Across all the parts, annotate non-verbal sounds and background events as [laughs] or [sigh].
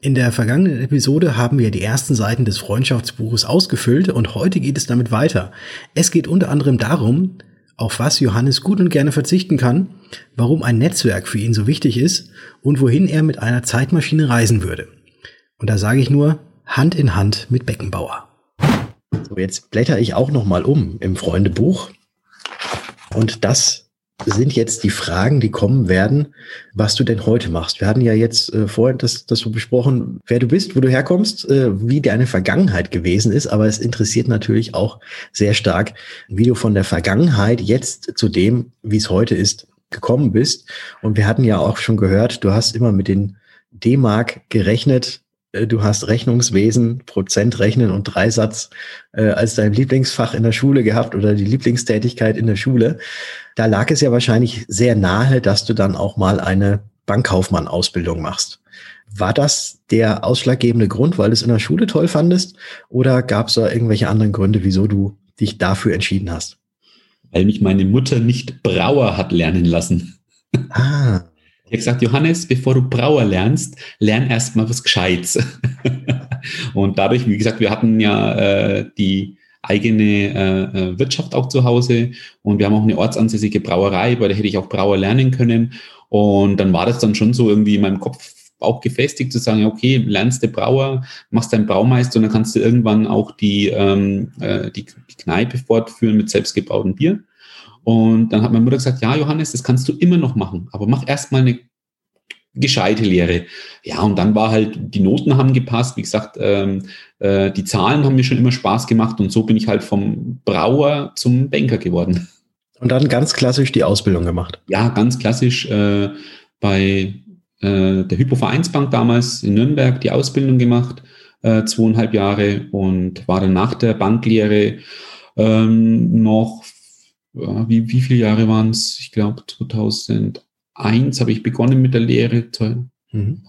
In der vergangenen Episode haben wir die ersten Seiten des Freundschaftsbuches ausgefüllt und heute geht es damit weiter. Es geht unter anderem darum, auf was Johannes gut und gerne verzichten kann, warum ein Netzwerk für ihn so wichtig ist und wohin er mit einer Zeitmaschine reisen würde. Und da sage ich nur Hand in Hand mit Beckenbauer. So, jetzt blätter ich auch noch mal um im Freundebuch und das sind jetzt die Fragen, die kommen werden, was du denn heute machst. Wir hatten ja jetzt äh, vorhin das, das so besprochen, wer du bist, wo du herkommst, äh, wie deine Vergangenheit gewesen ist, aber es interessiert natürlich auch sehr stark, wie du von der Vergangenheit jetzt zu dem, wie es heute ist, gekommen bist. Und wir hatten ja auch schon gehört, du hast immer mit den D-Mark gerechnet, du hast Rechnungswesen, Prozentrechnen und Dreisatz äh, als dein Lieblingsfach in der Schule gehabt oder die Lieblingstätigkeit in der Schule. Da lag es ja wahrscheinlich sehr nahe, dass du dann auch mal eine Bankkaufmann-Ausbildung machst. War das der ausschlaggebende Grund, weil du es in der Schule toll fandest? Oder gab es da irgendwelche anderen Gründe, wieso du dich dafür entschieden hast? Weil mich meine Mutter nicht Brauer hat lernen lassen. Ah. Ich habe gesagt, Johannes, bevor du Brauer lernst, lern erstmal was Gescheites. [laughs] und dadurch, wie gesagt, wir hatten ja äh, die eigene äh, äh, Wirtschaft auch zu Hause und wir haben auch eine ortsansässige Brauerei, bei der hätte ich auch Brauer lernen können. Und dann war das dann schon so irgendwie in meinem Kopf auch gefestigt zu sagen, okay, lernst du Brauer, machst deinen Braumeister und dann kannst du irgendwann auch die, ähm, äh, die, die Kneipe fortführen mit selbstgebrautem Bier. Und dann hat meine Mutter gesagt, ja, Johannes, das kannst du immer noch machen, aber mach erstmal eine gescheite Lehre. Ja, und dann war halt, die Noten haben gepasst, wie gesagt, ähm, äh, die Zahlen haben mir schon immer Spaß gemacht und so bin ich halt vom Brauer zum Banker geworden. Und dann ganz klassisch die Ausbildung gemacht. Ja, ganz klassisch äh, bei äh, der Hypovereinsbank damals in Nürnberg die Ausbildung gemacht, äh, zweieinhalb Jahre und war dann nach der Banklehre ähm, noch wie, wie viele Jahre waren es? Ich glaube 2001 habe ich begonnen mit der Lehre. Mhm.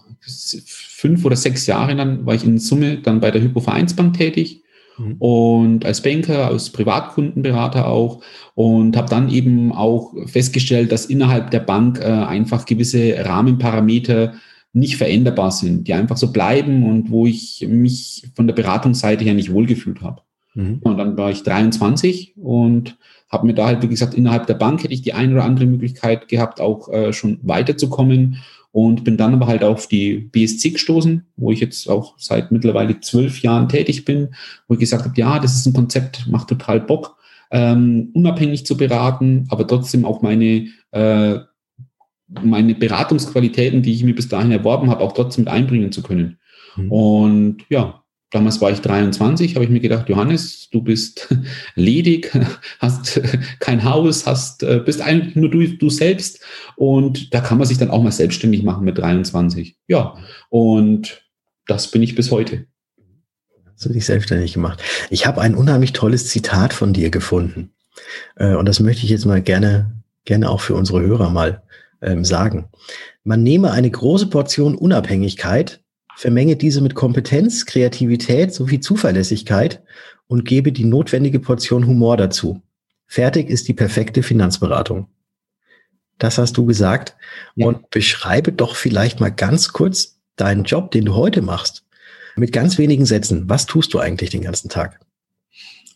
Fünf oder sechs Jahre dann war ich in Summe dann bei der Hypo-Vereinsbank tätig mhm. und als Banker, als Privatkundenberater auch und habe dann eben auch festgestellt, dass innerhalb der Bank äh, einfach gewisse Rahmenparameter nicht veränderbar sind, die einfach so bleiben und wo ich mich von der Beratungsseite her nicht wohlgefühlt habe. Mhm. Und dann war ich 23 und habe mir da halt, wie gesagt, innerhalb der Bank hätte ich die eine oder andere Möglichkeit gehabt, auch äh, schon weiterzukommen und bin dann aber halt auf die BSC gestoßen, wo ich jetzt auch seit mittlerweile zwölf Jahren tätig bin, wo ich gesagt habe, ja, das ist ein Konzept, macht total Bock, ähm, unabhängig zu beraten, aber trotzdem auch meine äh, meine Beratungsqualitäten, die ich mir bis dahin erworben habe, auch trotzdem mit einbringen zu können. Mhm. Und ja, Damals war ich 23, habe ich mir gedacht, Johannes, du bist [laughs] ledig, [laughs] hast [laughs] kein Haus, hast, äh, bist eigentlich nur du, du selbst. Und da kann man sich dann auch mal selbstständig machen mit 23. Ja, und das bin ich bis heute. Hast du dich selbstständig gemacht? Ich habe ein unheimlich tolles Zitat von dir gefunden. Äh, und das möchte ich jetzt mal gerne, gerne auch für unsere Hörer mal ähm, sagen. Man nehme eine große Portion Unabhängigkeit, vermenge diese mit Kompetenz, Kreativität sowie Zuverlässigkeit und gebe die notwendige Portion Humor dazu. Fertig ist die perfekte Finanzberatung. Das hast du gesagt. Ja. Und beschreibe doch vielleicht mal ganz kurz deinen Job, den du heute machst. Mit ganz wenigen Sätzen. Was tust du eigentlich den ganzen Tag?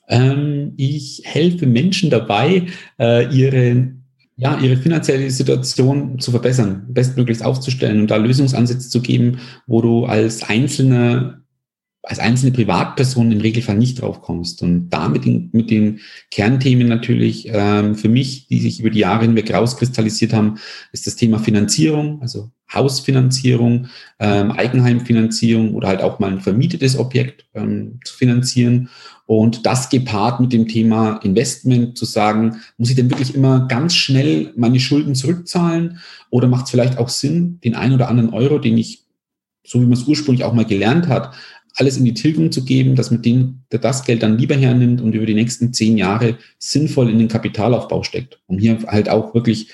Ähm, ich helfe Menschen dabei, äh, ihre ja, ihre finanzielle Situation zu verbessern, bestmöglichst aufzustellen und da Lösungsansätze zu geben, wo du als einzelne als einzelne Privatperson im Regelfall nicht drauf kommst. Und damit mit den Kernthemen natürlich ähm, für mich, die sich über die Jahre hinweg rauskristallisiert haben, ist das Thema Finanzierung, also Hausfinanzierung, ähm, Eigenheimfinanzierung oder halt auch mal ein vermietetes Objekt ähm, zu finanzieren. Und das gepaart mit dem Thema Investment zu sagen, muss ich denn wirklich immer ganz schnell meine Schulden zurückzahlen? Oder macht es vielleicht auch Sinn, den einen oder anderen Euro, den ich so wie man es ursprünglich auch mal gelernt hat, alles in die Tilgung zu geben, dass man den, der das Geld dann lieber hernimmt und über die nächsten zehn Jahre sinnvoll in den Kapitalaufbau steckt, um hier halt auch wirklich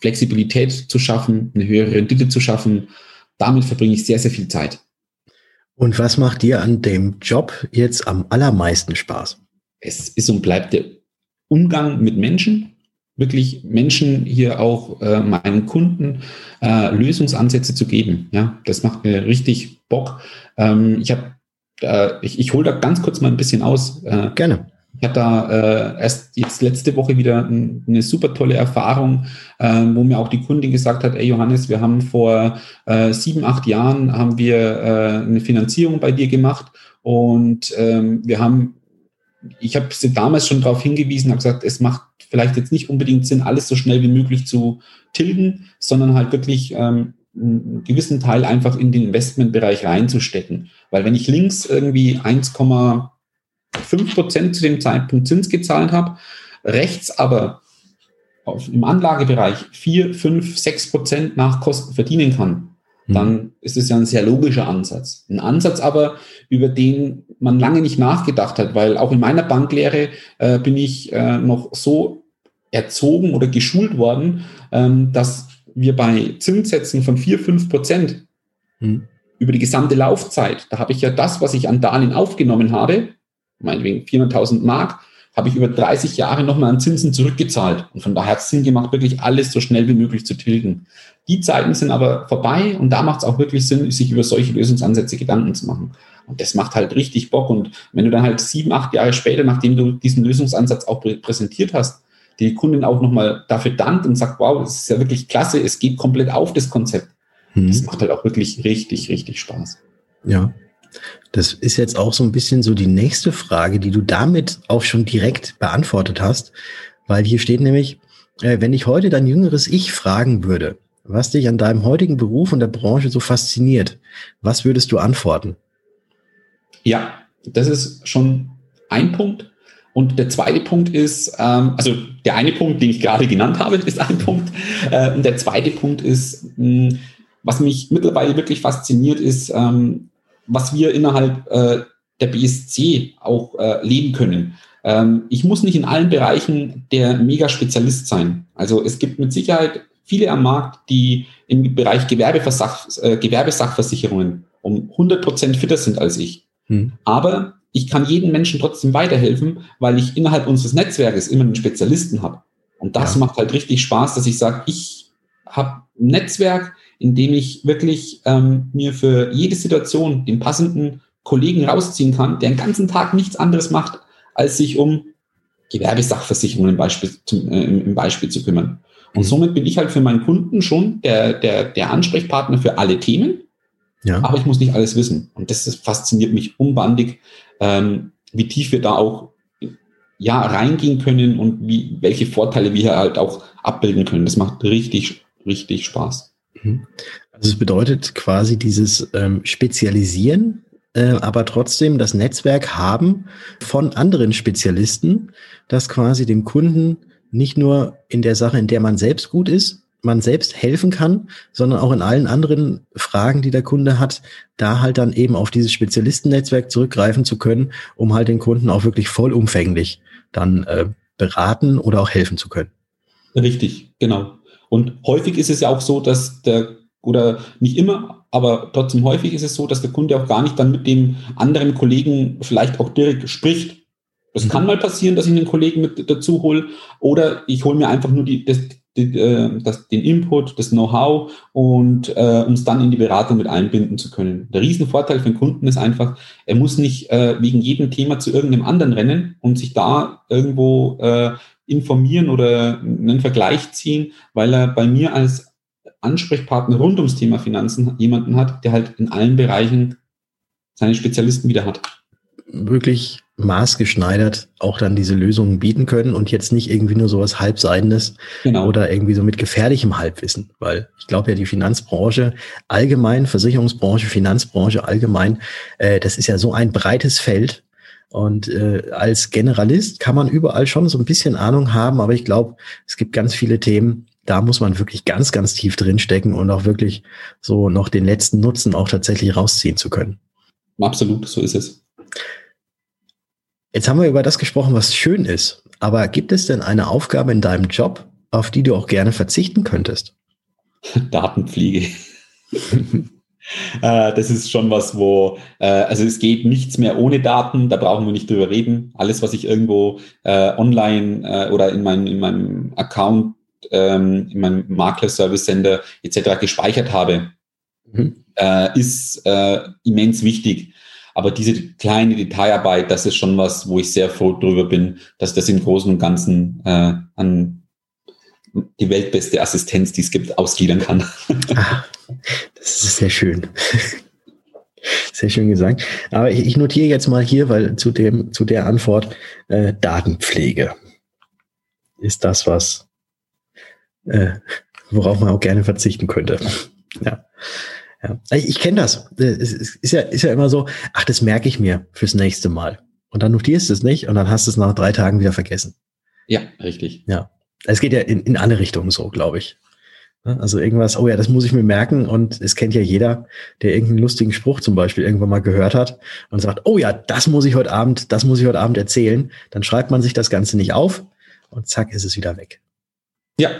Flexibilität zu schaffen, eine höhere Rendite zu schaffen. Damit verbringe ich sehr, sehr viel Zeit. Und was macht dir an dem Job jetzt am allermeisten Spaß? Es ist und bleibt der Umgang mit Menschen, wirklich Menschen hier auch äh, meinen Kunden äh, Lösungsansätze zu geben. Ja, das macht mir richtig Bock. Ähm, ich habe, äh, ich, ich hole da ganz kurz mal ein bisschen aus. Äh, Gerne. Ich hatte da äh, erst jetzt letzte Woche wieder eine super tolle Erfahrung, äh, wo mir auch die Kundin gesagt hat, ey Johannes, wir haben vor äh, sieben, acht Jahren haben wir äh, eine Finanzierung bei dir gemacht und ähm, wir haben, ich habe sie damals schon darauf hingewiesen, habe gesagt, es macht vielleicht jetzt nicht unbedingt Sinn, alles so schnell wie möglich zu tilgen, sondern halt wirklich ähm, einen gewissen Teil einfach in den Investmentbereich reinzustecken. Weil wenn ich links irgendwie 1, 5% zu dem Zeitpunkt Zins gezahlt habe, rechts aber auf, im Anlagebereich 4, 5, 6% nach Kosten verdienen kann, hm. dann ist es ja ein sehr logischer Ansatz. Ein Ansatz aber, über den man lange nicht nachgedacht hat, weil auch in meiner Banklehre äh, bin ich äh, noch so erzogen oder geschult worden, ähm, dass wir bei Zinssätzen von 4, 5 Prozent hm. über die gesamte Laufzeit, da habe ich ja das, was ich an Darlehen aufgenommen habe, meinetwegen 400.000 Mark, habe ich über 30 Jahre nochmal an Zinsen zurückgezahlt. Und von daher hat es Sinn gemacht, wirklich alles so schnell wie möglich zu tilgen. Die Zeiten sind aber vorbei und da macht es auch wirklich Sinn, sich über solche Lösungsansätze Gedanken zu machen. Und das macht halt richtig Bock. Und wenn du dann halt sieben, acht Jahre später, nachdem du diesen Lösungsansatz auch präsentiert hast, die Kundin auch nochmal dafür dankt und sagt, wow, das ist ja wirklich klasse, es geht komplett auf das Konzept. Mhm. Das macht halt auch wirklich richtig, richtig Spaß. Ja, das ist jetzt auch so ein bisschen so die nächste Frage, die du damit auch schon direkt beantwortet hast, weil hier steht nämlich, äh, wenn ich heute dein jüngeres Ich fragen würde, was dich an deinem heutigen Beruf und der Branche so fasziniert, was würdest du antworten? Ja, das ist schon ein Punkt. Und der zweite Punkt ist, ähm, also der eine Punkt, den ich gerade genannt habe, [laughs] ist ein Punkt. Äh, und der zweite Punkt ist, mh, was mich mittlerweile wirklich fasziniert, ist, ähm, was wir innerhalb äh, der BSC auch äh, leben können. Ähm, ich muss nicht in allen Bereichen der Mega-Spezialist sein. Also es gibt mit Sicherheit viele am Markt, die im Bereich Gewerbesach, äh, Gewerbesachversicherungen um 100 Prozent fitter sind als ich. Hm. Aber ich kann jedem Menschen trotzdem weiterhelfen, weil ich innerhalb unseres Netzwerkes immer einen Spezialisten habe. Und das ja. macht halt richtig Spaß, dass ich sage, ich habe ein Netzwerk, indem ich wirklich ähm, mir für jede Situation den passenden Kollegen rausziehen kann, der den ganzen Tag nichts anderes macht, als sich um Gewerbesachversicherungen im Beispiel, zum, äh, im Beispiel zu kümmern. Und mhm. somit bin ich halt für meinen Kunden schon der, der, der Ansprechpartner für alle Themen. Ja. Aber ich muss nicht alles wissen. Und das ist, fasziniert mich unbandig, ähm, wie tief wir da auch ja, reingehen können und wie, welche Vorteile wir halt auch abbilden können. Das macht richtig, richtig Spaß. Mhm. Also es bedeutet quasi dieses ähm, Spezialisieren, äh, aber trotzdem das Netzwerk haben von anderen Spezialisten, das quasi dem Kunden nicht nur in der Sache, in der man selbst gut ist, man selbst helfen kann, sondern auch in allen anderen Fragen, die der Kunde hat, da halt dann eben auf dieses Spezialistennetzwerk zurückgreifen zu können, um halt den Kunden auch wirklich vollumfänglich dann äh, beraten oder auch helfen zu können. Richtig, genau. Und häufig ist es ja auch so, dass der, oder nicht immer, aber trotzdem häufig ist es so, dass der Kunde auch gar nicht dann mit dem anderen Kollegen vielleicht auch direkt spricht. Das mhm. kann mal passieren, dass ich einen Kollegen mit dazu hole oder ich hole mir einfach nur die, das, die, äh, das, den Input, das Know-how und äh, uns dann in die Beratung mit einbinden zu können. Der Riesenvorteil für den Kunden ist einfach, er muss nicht äh, wegen jedem Thema zu irgendeinem anderen rennen und sich da irgendwo äh, informieren oder einen Vergleich ziehen, weil er bei mir als Ansprechpartner rund ums Thema Finanzen jemanden hat, der halt in allen Bereichen seine Spezialisten wieder hat. Wirklich maßgeschneidert auch dann diese Lösungen bieten können und jetzt nicht irgendwie nur sowas Halbseidendes genau. oder irgendwie so mit gefährlichem Halbwissen, weil ich glaube ja die Finanzbranche allgemein, Versicherungsbranche, Finanzbranche allgemein, äh, das ist ja so ein breites Feld und äh, als Generalist kann man überall schon so ein bisschen Ahnung haben, aber ich glaube, es gibt ganz viele Themen, da muss man wirklich ganz, ganz tief drinstecken und auch wirklich so noch den letzten Nutzen auch tatsächlich rausziehen zu können. Absolut, so ist es. Jetzt haben wir über das gesprochen, was schön ist. Aber gibt es denn eine Aufgabe in deinem Job, auf die du auch gerne verzichten könntest? [laughs] Datenpflege. [laughs] Äh, das ist schon was, wo, äh, also es geht nichts mehr ohne Daten, da brauchen wir nicht drüber reden. Alles, was ich irgendwo äh, online äh, oder in, mein, in meinem Account, ähm, in meinem Makler-Service-Sender etc. gespeichert habe, mhm. äh, ist äh, immens wichtig. Aber diese kleine Detailarbeit, das ist schon was, wo ich sehr froh drüber bin, dass das im Großen und Ganzen äh, an die weltbeste Assistenz, die es gibt, ausgliedern kann. Ach, das ist sehr schön. [laughs] Sehr schön gesagt. Aber ich, ich, notiere jetzt mal hier, weil zu dem, zu der Antwort äh, Datenpflege ist das, was äh, worauf man auch gerne verzichten könnte. Ja. ja. Ich, ich kenne das. Es ist ja, ist ja immer so, ach, das merke ich mir fürs nächste Mal. Und dann notierst du es nicht und dann hast du es nach drei Tagen wieder vergessen. Ja, richtig. Ja. Es geht ja in, in alle Richtungen so, glaube ich. Also irgendwas, oh ja, das muss ich mir merken und es kennt ja jeder, der irgendeinen lustigen Spruch zum Beispiel irgendwann mal gehört hat und sagt, oh ja, das muss ich heute Abend, das muss ich heute Abend erzählen. Dann schreibt man sich das Ganze nicht auf und zack ist es wieder weg. Ja.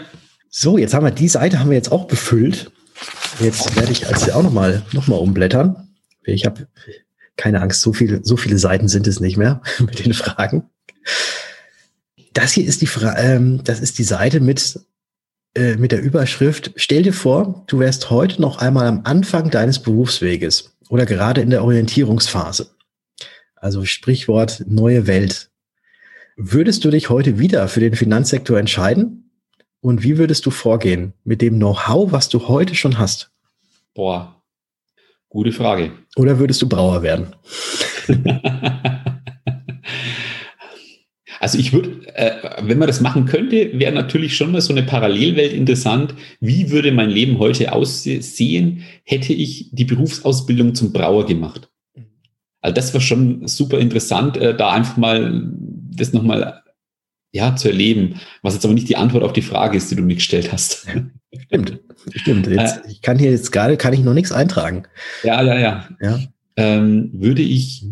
So, jetzt haben wir die Seite haben wir jetzt auch befüllt. Jetzt werde ich also auch nochmal noch mal umblättern. Ich habe keine Angst, so viele, so viele Seiten sind es nicht mehr [laughs] mit den Fragen. Das hier ist die Fra ähm, das ist die Seite mit äh, mit der Überschrift, stell dir vor, du wärst heute noch einmal am Anfang deines Berufsweges oder gerade in der Orientierungsphase. Also Sprichwort neue Welt. Würdest du dich heute wieder für den Finanzsektor entscheiden? Und wie würdest du vorgehen mit dem Know-how, was du heute schon hast? Boah, gute Frage. Oder würdest du Brauer werden? [laughs] Also ich würde, äh, wenn man das machen könnte, wäre natürlich schon mal so eine Parallelwelt interessant. Wie würde mein Leben heute aussehen, hätte ich die Berufsausbildung zum Brauer gemacht? Also das war schon super interessant, äh, da einfach mal das nochmal ja, zu erleben, was jetzt aber nicht die Antwort auf die Frage ist, die du mir gestellt hast. Stimmt, stimmt. [laughs] Jetzt, ich kann hier jetzt gerade, kann ich noch nichts eintragen. Ja, ja, ja. ja. Ähm, würde ich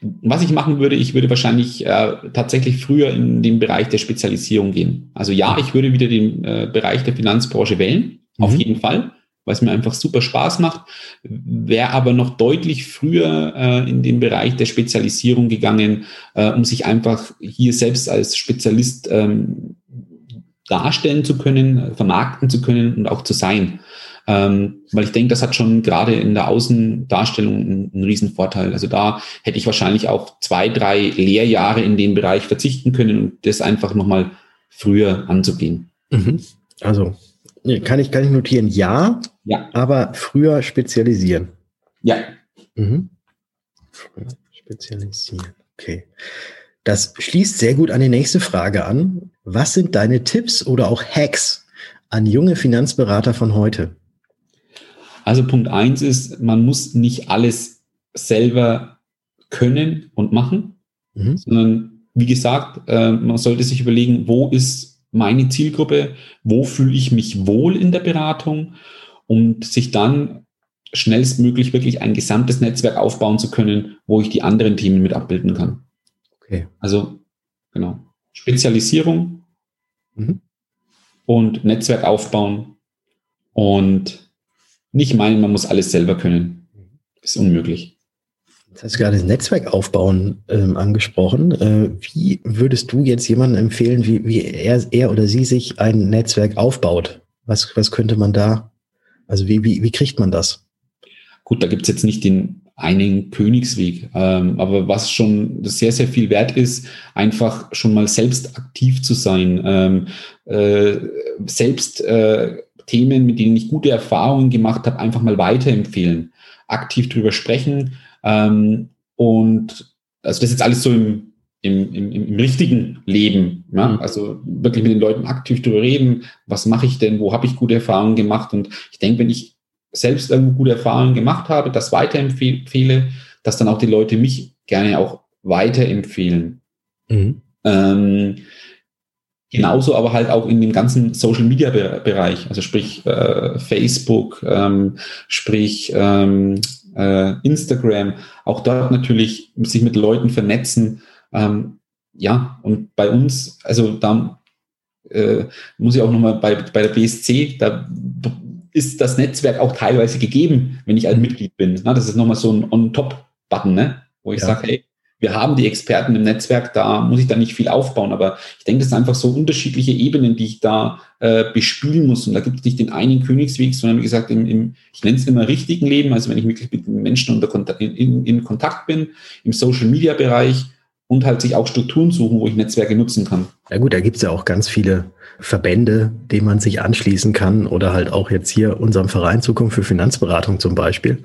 was ich machen würde, ich würde wahrscheinlich äh, tatsächlich früher in den Bereich der Spezialisierung gehen. Also ja, ich würde wieder den äh, Bereich der Finanzbranche wählen, mhm. auf jeden Fall, weil es mir einfach super Spaß macht. Wäre aber noch deutlich früher äh, in den Bereich der Spezialisierung gegangen, äh, um sich einfach hier selbst als Spezialist ähm, darstellen zu können, vermarkten zu können und auch zu sein. Ähm, weil ich denke, das hat schon gerade in der Außendarstellung einen, einen riesen Vorteil. Also da hätte ich wahrscheinlich auch zwei, drei Lehrjahre in den Bereich verzichten können und das einfach nochmal früher anzugehen. Mhm. Also kann ich, kann ich notieren, ja, ja, aber früher spezialisieren. Ja. Mhm. Spezialisieren, okay. Das schließt sehr gut an die nächste Frage an. Was sind deine Tipps oder auch Hacks an junge Finanzberater von heute? Also Punkt eins ist, man muss nicht alles selber können und machen, mhm. sondern wie gesagt, äh, man sollte sich überlegen, wo ist meine Zielgruppe, wo fühle ich mich wohl in der Beratung und sich dann schnellstmöglich wirklich ein gesamtes Netzwerk aufbauen zu können, wo ich die anderen Themen mit abbilden kann. Okay. Also genau. Spezialisierung mhm. und Netzwerk aufbauen und nicht meinen, man muss alles selber können. Ist unmöglich. Jetzt hast du gerade das Netzwerk aufbauen ähm, angesprochen. Äh, wie würdest du jetzt jemandem empfehlen, wie, wie er, er oder sie sich ein Netzwerk aufbaut? Was, was könnte man da, also wie, wie, wie kriegt man das? Gut, da gibt es jetzt nicht den einen Königsweg, ähm, aber was schon sehr, sehr viel wert ist, einfach schon mal selbst aktiv zu sein, ähm, äh, selbst äh, Themen, mit denen ich gute Erfahrungen gemacht habe, einfach mal weiterempfehlen, aktiv drüber sprechen. Ähm, und also das ist jetzt alles so im, im, im, im richtigen Leben. Ja? Mhm. Also wirklich mit den Leuten aktiv drüber reden, was mache ich denn, wo habe ich gute Erfahrungen gemacht. Und ich denke, wenn ich selbst irgendwo gute Erfahrungen gemacht habe, das weiterempfehle, dass dann auch die Leute mich gerne auch weiterempfehlen. Mhm. Ähm, Genauso aber halt auch in dem ganzen Social Media Bereich, also sprich äh, Facebook, ähm, sprich ähm, äh, Instagram, auch dort natürlich sich mit Leuten vernetzen. Ähm, ja, und bei uns, also da äh, muss ich auch nochmal bei, bei der BSC, da ist das Netzwerk auch teilweise gegeben, wenn ich ein Mitglied bin. Na, das ist nochmal so ein On-Top-Button, ne? wo ich ja. sage, hey, wir haben die Experten im Netzwerk, da muss ich da nicht viel aufbauen, aber ich denke, das sind einfach so unterschiedliche Ebenen, die ich da äh, bespielen muss. Und da gibt es nicht den einen Königsweg, sondern wie gesagt, im, im ich nenne es immer richtigen Leben, also wenn ich wirklich mit Menschen unter in, in, in Kontakt bin, im Social-Media-Bereich und halt sich auch Strukturen suchen, wo ich Netzwerke nutzen kann. Ja gut, da gibt es ja auch ganz viele Verbände, denen man sich anschließen kann oder halt auch jetzt hier unserem Verein Zukunft für Finanzberatung zum Beispiel.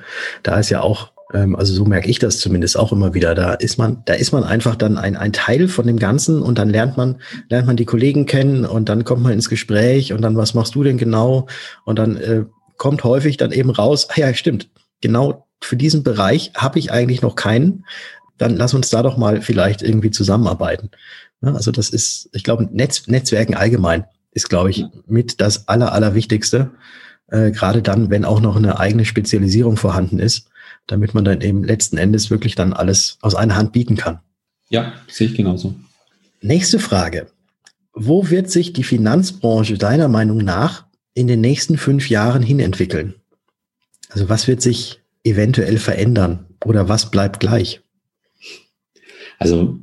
Da ist ja auch also so merke ich das zumindest auch immer wieder. Da ist man, da ist man einfach dann ein, ein Teil von dem Ganzen und dann lernt man, lernt man die Kollegen kennen und dann kommt man ins Gespräch und dann, was machst du denn genau? Und dann äh, kommt häufig dann eben raus, ah ja, stimmt, genau für diesen Bereich habe ich eigentlich noch keinen. Dann lass uns da doch mal vielleicht irgendwie zusammenarbeiten. Ja, also das ist, ich glaube, Netz, Netzwerken allgemein ist, glaube ich, mit das Aller, Allerwichtigste. Äh, gerade dann, wenn auch noch eine eigene Spezialisierung vorhanden ist damit man dann eben letzten Endes wirklich dann alles aus einer Hand bieten kann. Ja, sehe ich genauso. Nächste Frage. Wo wird sich die Finanzbranche deiner Meinung nach in den nächsten fünf Jahren hinentwickeln? Also was wird sich eventuell verändern oder was bleibt gleich? Also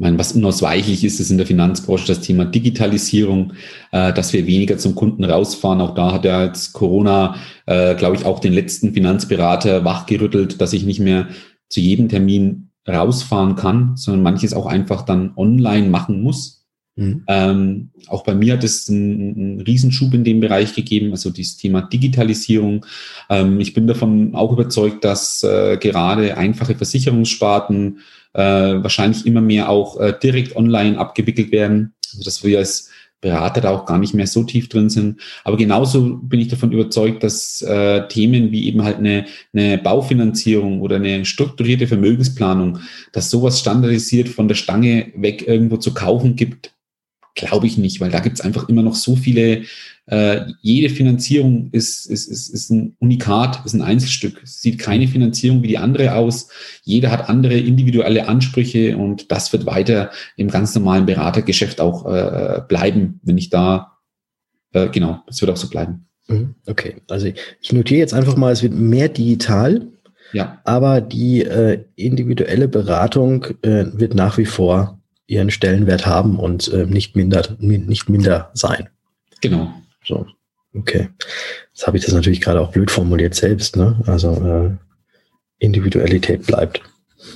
meine, was unausweichlich ist, ist in der Finanzbranche das Thema Digitalisierung, äh, dass wir weniger zum Kunden rausfahren. Auch da hat ja jetzt Corona, äh, glaube ich, auch den letzten Finanzberater wachgerüttelt, dass ich nicht mehr zu jedem Termin rausfahren kann, sondern manches auch einfach dann online machen muss. Mhm. Ähm, auch bei mir hat es einen, einen Riesenschub in dem Bereich gegeben, also dieses Thema Digitalisierung. Ähm, ich bin davon auch überzeugt, dass äh, gerade einfache Versicherungssparten äh, wahrscheinlich immer mehr auch äh, direkt online abgewickelt werden. Also dass wir als Berater da auch gar nicht mehr so tief drin sind. Aber genauso bin ich davon überzeugt, dass äh, Themen wie eben halt eine, eine Baufinanzierung oder eine strukturierte Vermögensplanung, dass sowas standardisiert von der Stange weg irgendwo zu kaufen gibt, glaube ich nicht, weil da gibt es einfach immer noch so viele äh, jede Finanzierung ist, ist, ist, ist ein Unikat, ist ein Einzelstück. Es sieht keine Finanzierung wie die andere aus. Jeder hat andere individuelle Ansprüche und das wird weiter im ganz normalen Beratergeschäft auch äh, bleiben, wenn ich da, äh, genau, es wird auch so bleiben. Mhm. Okay, also ich notiere jetzt einfach mal, es wird mehr digital, ja. aber die äh, individuelle Beratung äh, wird nach wie vor ihren Stellenwert haben und äh, nicht minder, nicht minder sein. Genau. So, okay. Jetzt habe ich das natürlich gerade auch blöd formuliert selbst, ne? Also äh, Individualität bleibt.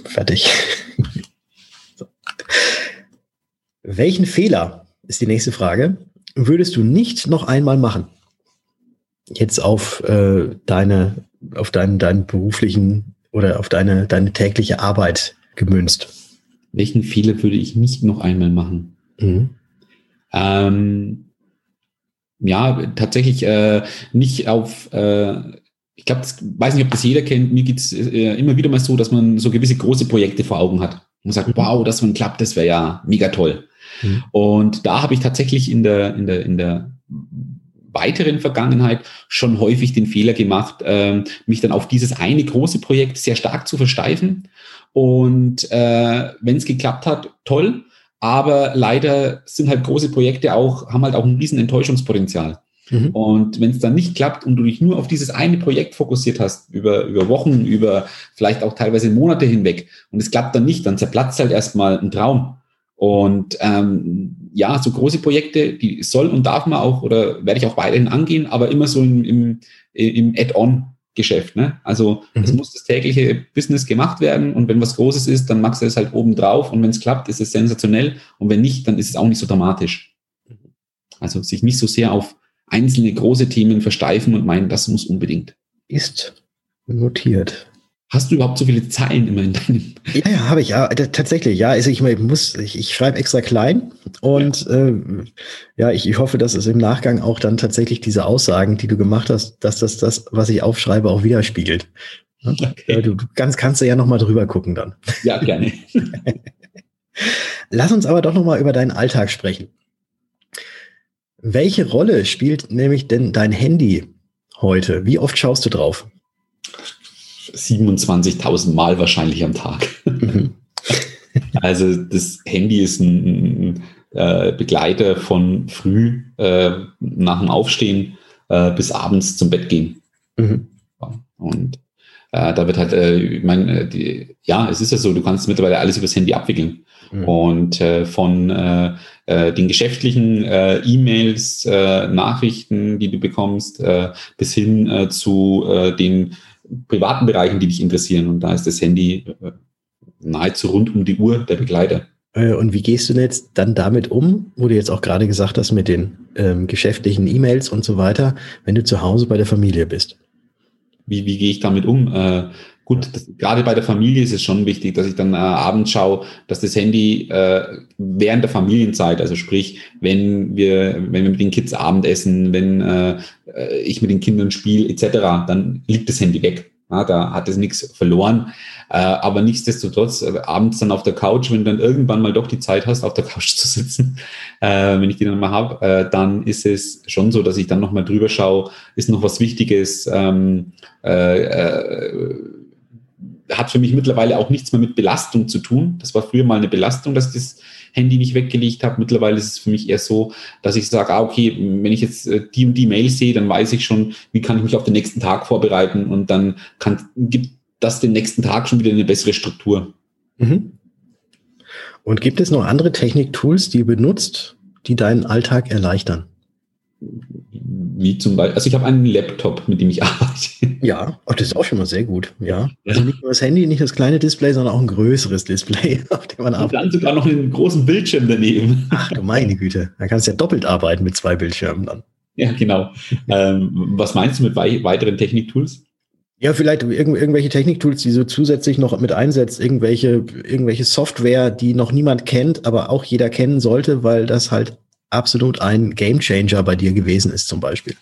Fertig. [laughs] so. Welchen Fehler ist die nächste Frage? Würdest du nicht noch einmal machen? Jetzt auf äh, deine, auf deinen, deinen beruflichen oder auf deine, deine tägliche Arbeit gemünzt. Welchen Fehler würde ich nicht noch einmal machen? Mhm. Ähm, ja, tatsächlich äh, nicht auf, äh, ich glaube, weiß nicht, ob das jeder kennt, mir geht's äh, immer wieder mal so, dass man so gewisse große Projekte vor Augen hat und sagt, mhm. wow, das wenn klappt, das wäre ja mega toll. Mhm. Und da habe ich tatsächlich in der, in der, in der weiteren Vergangenheit schon häufig den Fehler gemacht, äh, mich dann auf dieses eine große Projekt sehr stark zu versteifen. Und äh, wenn es geklappt hat, toll. Aber leider sind halt große Projekte auch, haben halt auch ein riesen Enttäuschungspotenzial. Mhm. Und wenn es dann nicht klappt und du dich nur auf dieses eine Projekt fokussiert hast, über, über Wochen, über vielleicht auch teilweise Monate hinweg, und es klappt dann nicht, dann zerplatzt halt erstmal ein Traum. Und ähm, ja, so große Projekte, die soll und darf man auch oder werde ich auch weiterhin angehen, aber immer so im, im, im Add-on. Geschäft. Ne? Also mhm. es muss das tägliche Business gemacht werden und wenn was Großes ist, dann machst du es halt oben drauf und wenn es klappt, ist es sensationell und wenn nicht, dann ist es auch nicht so dramatisch. Also sich nicht so sehr auf einzelne große Themen versteifen und meinen, das muss unbedingt. Ist notiert. Hast du überhaupt so viele Zeilen immer in deinem? Ja, ja, habe ich, ja, tatsächlich, ja. Also ich, ich muss, ich, ich schreibe extra klein und ja, äh, ja ich, ich hoffe, dass es im Nachgang auch dann tatsächlich diese Aussagen, die du gemacht hast, dass das, das, was ich aufschreibe, auch widerspiegelt. [laughs] Okay. Du, du kannst, kannst du ja nochmal drüber gucken dann. Ja, gerne. [laughs] Lass uns aber doch nochmal über deinen Alltag sprechen. Welche Rolle spielt nämlich denn dein Handy heute? Wie oft schaust du drauf? 27.000 Mal wahrscheinlich am Tag. Mhm. [laughs] also das Handy ist ein, ein äh, Begleiter von früh äh, nach dem Aufstehen äh, bis abends zum Bett gehen. Mhm. Und äh, da wird halt, äh, ich meine, die, ja, es ist ja so, du kannst mittlerweile alles übers Handy abwickeln. Mhm. Und von den geschäftlichen E-Mails, Nachrichten, die du bekommst, bis hin zu den privaten Bereichen, die dich interessieren. Und da ist das Handy äh, nahezu rund um die Uhr der Begleiter. Äh, und wie gehst du jetzt dann damit um, wo du jetzt auch gerade gesagt hast, mit den ähm, geschäftlichen E-Mails und so weiter, wenn du zu Hause bei der Familie bist? Wie, wie gehe ich damit um? Äh, gut, das, gerade bei der Familie ist es schon wichtig, dass ich dann äh, abends schaue, dass das Handy äh, während der Familienzeit, also sprich, wenn wir, wenn wir mit den Kids Abendessen, wenn äh, äh ich mit den Kindern spiele, etc., dann liegt das Handy weg. Ja, da hat es nichts verloren. Äh, aber nichtsdestotrotz, äh, abends dann auf der Couch, wenn du dann irgendwann mal doch die Zeit hast, auf der Couch [laughs] zu sitzen, äh, wenn ich die dann mal habe, äh, dann ist es schon so, dass ich dann nochmal drüber schaue, ist noch was Wichtiges, ähm, äh, äh, hat für mich mittlerweile auch nichts mehr mit Belastung zu tun. Das war früher mal eine Belastung, dass das Handy nicht weggelegt habe. Mittlerweile ist es für mich eher so, dass ich sage, ah, okay, wenn ich jetzt die und die Mail sehe, dann weiß ich schon, wie kann ich mich auf den nächsten Tag vorbereiten und dann kann, gibt das den nächsten Tag schon wieder eine bessere Struktur. Mhm. Und gibt es noch andere Technik-Tools, die ihr benutzt, die deinen Alltag erleichtern? Wie zum Beispiel, also ich habe einen Laptop, mit dem ich [laughs] arbeite. Ja, oh, das ist auch schon mal sehr gut. Ja. Also nicht nur das Handy, nicht das kleine Display, sondern auch ein größeres Display, [laughs] auf dem man arbeitet. Und dann sogar noch einen großen Bildschirm daneben. Ach du meine Güte. Da kannst du ja doppelt arbeiten mit zwei Bildschirmen dann. Ja, genau. ähm, was meinst du mit wei weiteren Technik-Tools? Ja, vielleicht irg irgendwelche Techniktools, die so zusätzlich noch mit einsetzt, irgendwelche, irgendwelche Software, die noch niemand kennt, aber auch jeder kennen sollte, weil das halt absolut ein Gamechanger bei dir gewesen ist, zum Beispiel.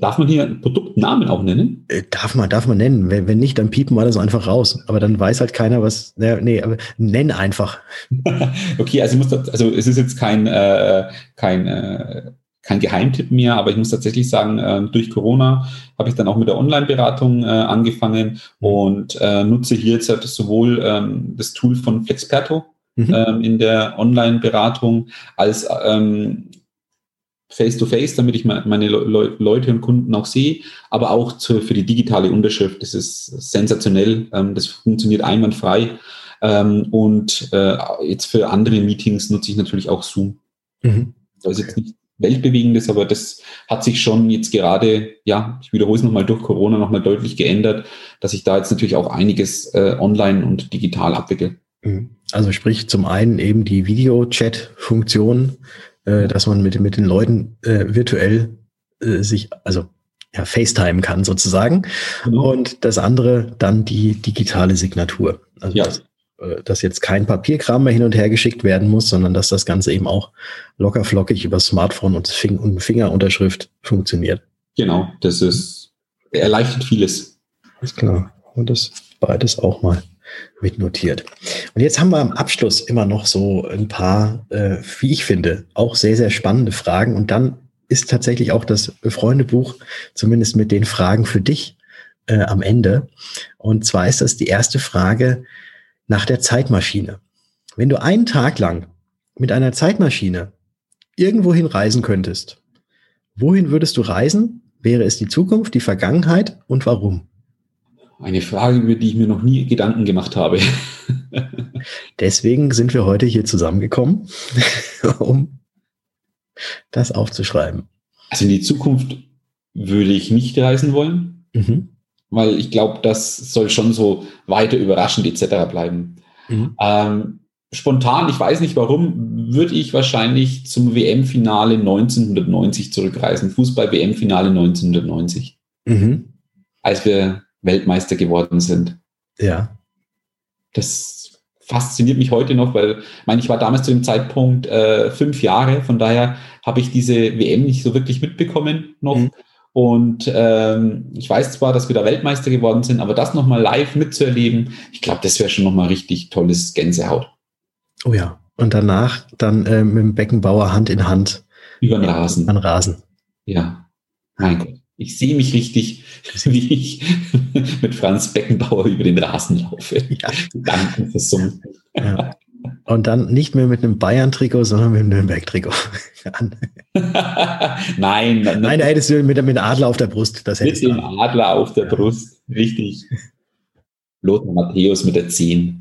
Darf man hier Produktnamen auch nennen? Äh, darf man, darf man nennen. Wenn, wenn nicht, dann piepen wir das einfach raus. Aber dann weiß halt keiner, was. Nee, aber nenn einfach. [laughs] okay, also, muss das, also es ist jetzt kein, äh, kein äh, kein Geheimtipp mehr, aber ich muss tatsächlich sagen, äh, durch Corona habe ich dann auch mit der Online-Beratung äh, angefangen und äh, nutze hier jetzt halt sowohl ähm, das Tool von Flexperto mhm. ähm, in der Online-Beratung als ähm, Face-to-Face, damit ich meine Le Leute und Kunden auch sehe, aber auch zu, für die digitale Unterschrift. Das ist sensationell, ähm, das funktioniert einwandfrei. Ähm, und äh, jetzt für andere Meetings nutze ich natürlich auch Zoom. Mhm. Das ist jetzt nicht Weltbewegendes, aber das hat sich schon jetzt gerade, ja, ich wiederhole es nochmal durch Corona nochmal deutlich geändert, dass ich da jetzt natürlich auch einiges äh, online und digital abwickle. Mhm. Also sprich zum einen eben die Video-Chat-Funktion, äh, dass man mit, mit den Leuten äh, virtuell äh, sich, also ja, FaceTime kann sozusagen. Genau. Und das andere dann die digitale Signatur. Also ja. das äh, dass jetzt kein Papierkram mehr hin und her geschickt werden muss, sondern dass das Ganze eben auch locker flockig über Smartphone und, Fing und Fingerunterschrift funktioniert. Genau, das ist erleichtert vieles. Ist klar. Und das beides auch mal mitnotiert. Und jetzt haben wir am Abschluss immer noch so ein paar, äh, wie ich finde, auch sehr, sehr spannende Fragen. Und dann ist tatsächlich auch das Freundebuch, zumindest mit den Fragen für dich äh, am Ende. Und zwar ist das die erste Frage, nach der Zeitmaschine. Wenn du einen Tag lang mit einer Zeitmaschine irgendwohin reisen könntest, wohin würdest du reisen? Wäre es die Zukunft, die Vergangenheit und warum? Eine Frage, über die ich mir noch nie Gedanken gemacht habe. [laughs] Deswegen sind wir heute hier zusammengekommen, [laughs] um das aufzuschreiben. Also in die Zukunft würde ich nicht reisen wollen. Mhm weil ich glaube, das soll schon so weiter überraschend etc. bleiben. Mhm. Ähm, spontan, ich weiß nicht warum, würde ich wahrscheinlich zum WM-Finale 1990 zurückreisen. Fußball-WM-Finale 1990. Mhm. Als wir Weltmeister geworden sind. Ja. Das fasziniert mich heute noch, weil ich meine, ich war damals zu dem Zeitpunkt äh, fünf Jahre, von daher habe ich diese WM nicht so wirklich mitbekommen noch. Mhm. Und ähm, ich weiß zwar, dass wir da Weltmeister geworden sind, aber das nochmal live mitzuerleben, ich glaube, das wäre schon nochmal richtig tolles Gänsehaut. Oh ja. Und danach dann äh, mit dem Beckenbauer Hand in Hand Über den Rasen. An Rasen. Ja. Mein Gott. Ich sehe mich richtig, [laughs] wie ich [laughs] mit Franz Beckenbauer über den Rasen laufe. Ja. [laughs] Gedanken versummt. Ja. Und dann nicht mehr mit einem Bayern-Trikot, sondern mit einem Nürnberg-Trikot. nein, nein, nein, da hättest du mit, mit Adler auf der Brust. Das mit dem Adler auf der Brust, richtig. Lothar Matthäus mit der 10.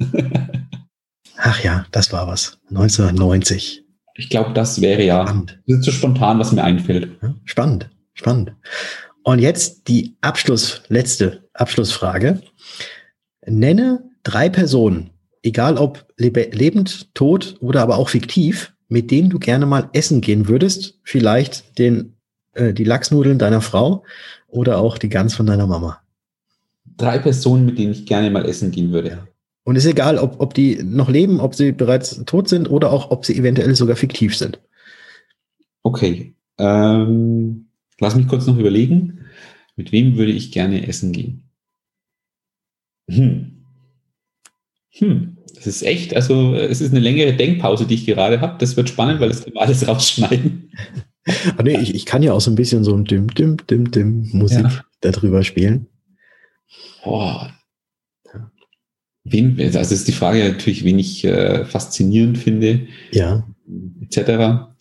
Ach ja, das war was. 1990. Ich glaube, das wäre ja spannend. So spontan, was mir einfällt. Spannend, spannend. Und jetzt die Abschluss, letzte Abschlussfrage. Nenne drei Personen, egal ob lebend, tot oder aber auch fiktiv, mit denen du gerne mal essen gehen würdest. Vielleicht den, äh, die Lachsnudeln deiner Frau oder auch die Gans von deiner Mama. Drei Personen, mit denen ich gerne mal essen gehen würde. Und es ist egal, ob, ob die noch leben, ob sie bereits tot sind oder auch, ob sie eventuell sogar fiktiv sind. Okay. Ähm, lass mich kurz noch überlegen. Mit wem würde ich gerne essen gehen? Hm. Hm. Das ist echt, also es ist eine längere Denkpause, die ich gerade habe. Das wird spannend, weil das kann man alles [laughs] rausschneiden. Ah, nee, ich, ich kann ja auch so ein bisschen so ein Dim, Dim, Dim, Dim Musik ja. darüber spielen. Boah. Wen, also ist die Frage natürlich, wen ich äh, faszinierend finde. Ja. Etc. Ja.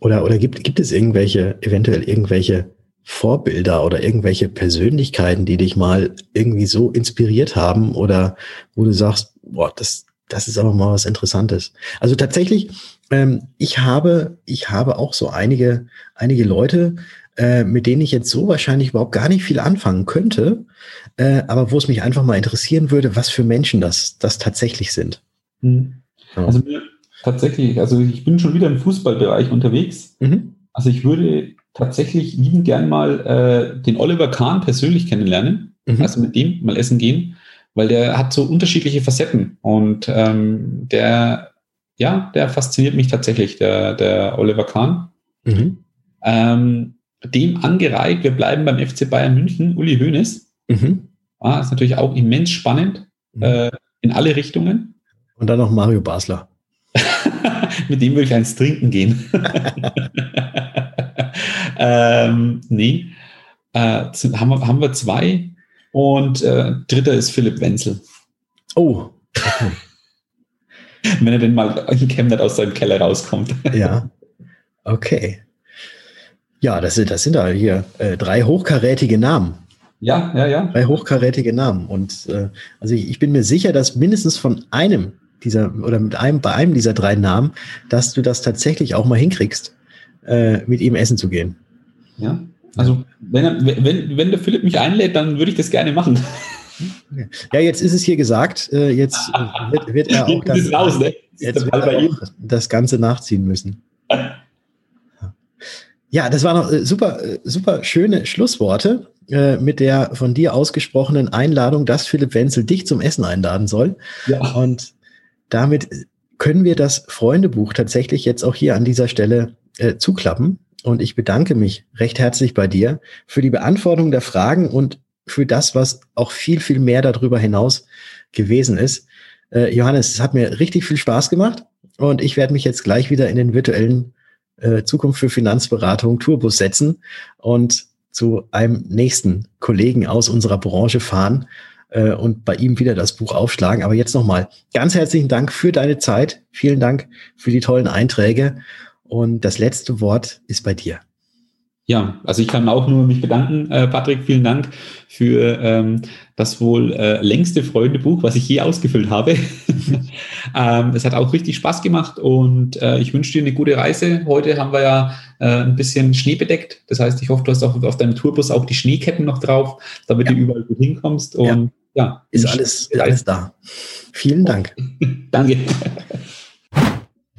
Oder, oder gibt, gibt es irgendwelche, eventuell irgendwelche Vorbilder oder irgendwelche Persönlichkeiten, die dich mal irgendwie so inspiriert haben oder wo du sagst, boah, das, das ist aber mal was Interessantes. Also tatsächlich, ähm, ich habe, ich habe auch so einige, einige Leute, äh, mit denen ich jetzt so wahrscheinlich überhaupt gar nicht viel anfangen könnte, äh, aber wo es mich einfach mal interessieren würde, was für Menschen das, das tatsächlich sind. Mhm. Also mir, tatsächlich, also ich bin schon wieder im Fußballbereich unterwegs. Mhm. Also ich würde tatsächlich lieben gern mal äh, den Oliver Kahn persönlich kennenlernen, mhm. also mit dem mal essen gehen, weil der hat so unterschiedliche Facetten und ähm, der, ja, der fasziniert mich tatsächlich, der, der Oliver Kahn. Mhm. Ähm, dem angereiht, wir bleiben beim FC Bayern München, Uli Hoeneß. Mhm. Ah, ist natürlich auch immens spannend mhm. äh, in alle Richtungen. Und dann noch Mario Basler. Mit dem würde ich eins trinken gehen. [laughs] ähm, nee. Äh, haben, wir, haben wir zwei. Und äh, dritter ist Philipp Wenzel. Oh. [laughs] Wenn er denn mal in Chemnat aus seinem Keller rauskommt. [laughs] ja. Okay. Ja, das sind, das sind da hier äh, drei hochkarätige Namen. Ja, ja, ja. Drei hochkarätige Namen. Und äh, also ich, ich bin mir sicher, dass mindestens von einem dieser oder mit einem bei einem dieser drei Namen, dass du das tatsächlich auch mal hinkriegst, äh, mit ihm essen zu gehen. Ja. Also wenn, er, wenn, wenn der Philipp mich einlädt, dann würde ich das gerne machen. Ja, jetzt ist es hier gesagt. Äh, jetzt wird, wird er auch, [laughs] dann, raus, ne? jetzt wird er auch das Ganze nachziehen müssen. Ja, das waren noch äh, super, äh, super schöne Schlussworte mit der von dir ausgesprochenen Einladung, dass Philipp Wenzel dich zum Essen einladen soll. Ja. Und damit können wir das Freundebuch tatsächlich jetzt auch hier an dieser Stelle äh, zuklappen. Und ich bedanke mich recht herzlich bei dir für die Beantwortung der Fragen und für das, was auch viel, viel mehr darüber hinaus gewesen ist. Äh, Johannes, es hat mir richtig viel Spaß gemacht und ich werde mich jetzt gleich wieder in den virtuellen äh, Zukunft für Finanzberatung Tourbus setzen und zu einem nächsten Kollegen aus unserer Branche fahren äh, und bei ihm wieder das Buch aufschlagen. Aber jetzt nochmal ganz herzlichen Dank für deine Zeit. Vielen Dank für die tollen Einträge. Und das letzte Wort ist bei dir. Ja, also ich kann auch nur mich bedanken, äh, Patrick. Vielen Dank für ähm, das wohl äh, längste Freundebuch, was ich je ausgefüllt habe. [laughs] ähm, es hat auch richtig Spaß gemacht und äh, ich wünsche dir eine gute Reise. Heute haben wir ja äh, ein bisschen Schnee bedeckt. Das heißt, ich hoffe, du hast auch auf deinem Tourbus auch die Schneeketten noch drauf, damit ja. du überall gut hinkommst. Und ja, ja ist alles, ist alles da. Vielen Dank. [laughs] Danke.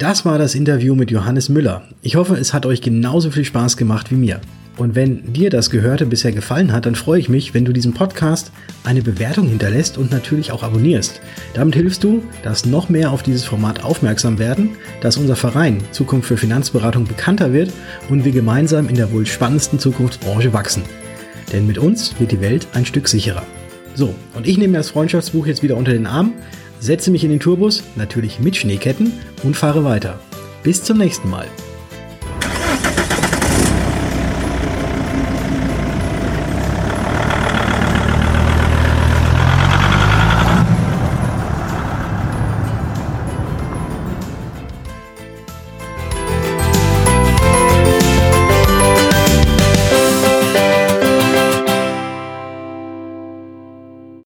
Das war das Interview mit Johannes Müller. Ich hoffe, es hat euch genauso viel Spaß gemacht wie mir. Und wenn dir das Gehörte bisher gefallen hat, dann freue ich mich, wenn du diesem Podcast eine Bewertung hinterlässt und natürlich auch abonnierst. Damit hilfst du, dass noch mehr auf dieses Format aufmerksam werden, dass unser Verein Zukunft für Finanzberatung bekannter wird und wir gemeinsam in der wohl spannendsten Zukunftsbranche wachsen. Denn mit uns wird die Welt ein Stück sicherer. So, und ich nehme das Freundschaftsbuch jetzt wieder unter den Arm setze mich in den Tourbus, natürlich mit Schneeketten und fahre weiter. Bis zum nächsten Mal.